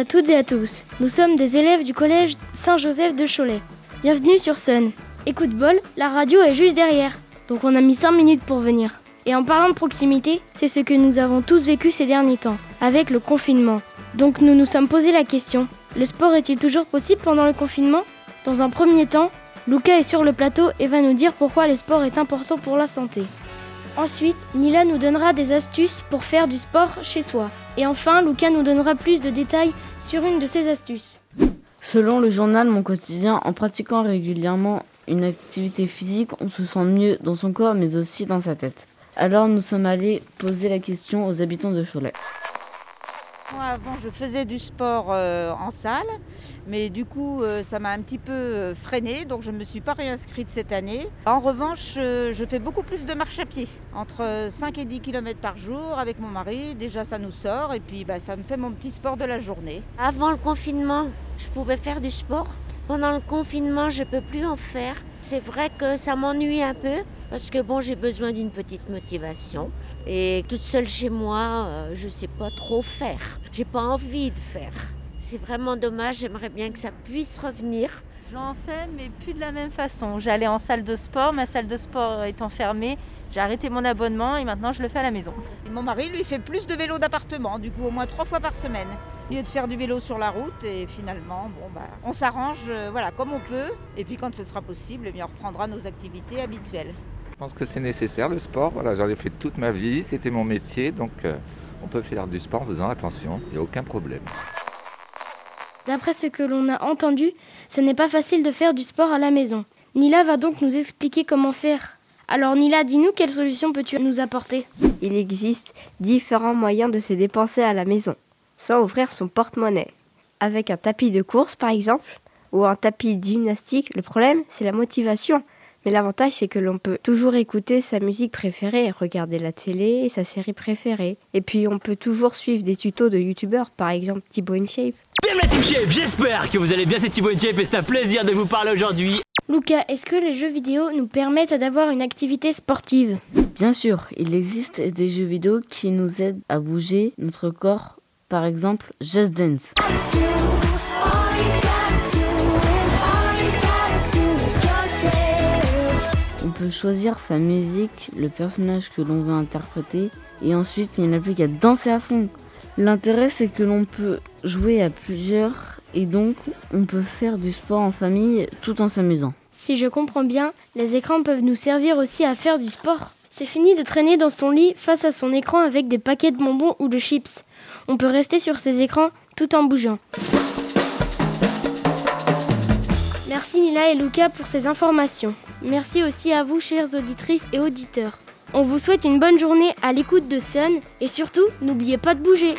à toutes et à tous. Nous sommes des élèves du collège Saint-Joseph de Cholet. Bienvenue sur Sun. Écoute bol, la radio est juste derrière. Donc on a mis 5 minutes pour venir. Et en parlant de proximité, c'est ce que nous avons tous vécu ces derniers temps, avec le confinement. Donc nous nous sommes posé la question, le sport est-il toujours possible pendant le confinement? Dans un premier temps, Luca est sur le plateau et va nous dire pourquoi le sport est important pour la santé. Ensuite, Nila nous donnera des astuces pour faire du sport chez soi. Et enfin, Luca nous donnera plus de détails sur une de ces astuces. Selon le journal Mon Quotidien, en pratiquant régulièrement une activité physique, on se sent mieux dans son corps mais aussi dans sa tête. Alors nous sommes allés poser la question aux habitants de Cholet. Avant, je faisais du sport euh, en salle, mais du coup, euh, ça m'a un petit peu euh, freiné, donc je ne me suis pas réinscrite cette année. En revanche, je fais beaucoup plus de marche à pied, entre 5 et 10 km par jour avec mon mari. Déjà, ça nous sort, et puis bah, ça me fait mon petit sport de la journée. Avant le confinement, je pouvais faire du sport. Pendant le confinement, je ne peux plus en faire. C'est vrai que ça m'ennuie un peu parce que bon, j'ai besoin d'une petite motivation et toute seule chez moi, euh, je ne sais pas trop faire. J'ai pas envie de faire. C'est vraiment dommage, j'aimerais bien que ça puisse revenir. J'en fais, mais plus de la même façon. J'allais en salle de sport, ma salle de sport étant fermée, j'ai arrêté mon abonnement et maintenant je le fais à la maison. Et mon mari, lui, fait plus de vélo d'appartement, du coup au moins trois fois par semaine lieu de faire du vélo sur la route et finalement bon bah on s'arrange euh, voilà comme on peut et puis quand ce sera possible eh bien on reprendra nos activités habituelles. Je pense que c'est nécessaire le sport, voilà, j'en ai fait toute ma vie, c'était mon métier donc euh, on peut faire du sport en faisant attention, il n'y a aucun problème. D'après ce que l'on a entendu, ce n'est pas facile de faire du sport à la maison. Nila va donc nous expliquer comment faire. Alors Nila, dis-nous quelle solution peux-tu nous apporter? Il existe différents moyens de se dépenser à la maison sans ouvrir son porte-monnaie. Avec un tapis de course par exemple, ou un tapis de gymnastique, le problème c'est la motivation. Mais l'avantage c'est que l'on peut toujours écouter sa musique préférée, regarder la télé et sa série préférée. Et puis on peut toujours suivre des tutos de youtubeurs, par exemple Thibaut InShape. Vive la Team Shape, j'espère que vous allez bien, c'est Thibaut InShape et c'est un plaisir de vous parler aujourd'hui. Luca, est-ce que les jeux vidéo nous permettent d'avoir une activité sportive? Bien sûr, il existe des jeux vidéo qui nous aident à bouger notre corps par exemple, Just Dance. Peut choisir sa musique, le personnage que l'on veut interpréter, et ensuite il n'y a plus qu'à danser à fond. L'intérêt c'est que l'on peut jouer à plusieurs et donc on peut faire du sport en famille tout en s'amusant. Si je comprends bien, les écrans peuvent nous servir aussi à faire du sport. C'est fini de traîner dans son lit face à son écran avec des paquets de bonbons ou de chips. On peut rester sur ces écrans tout en bougeant. Merci Nila et Luca pour ces informations. Merci aussi à vous, chères auditrices et auditeurs. On vous souhaite une bonne journée à l'écoute de Sun et surtout, n'oubliez pas de bouger.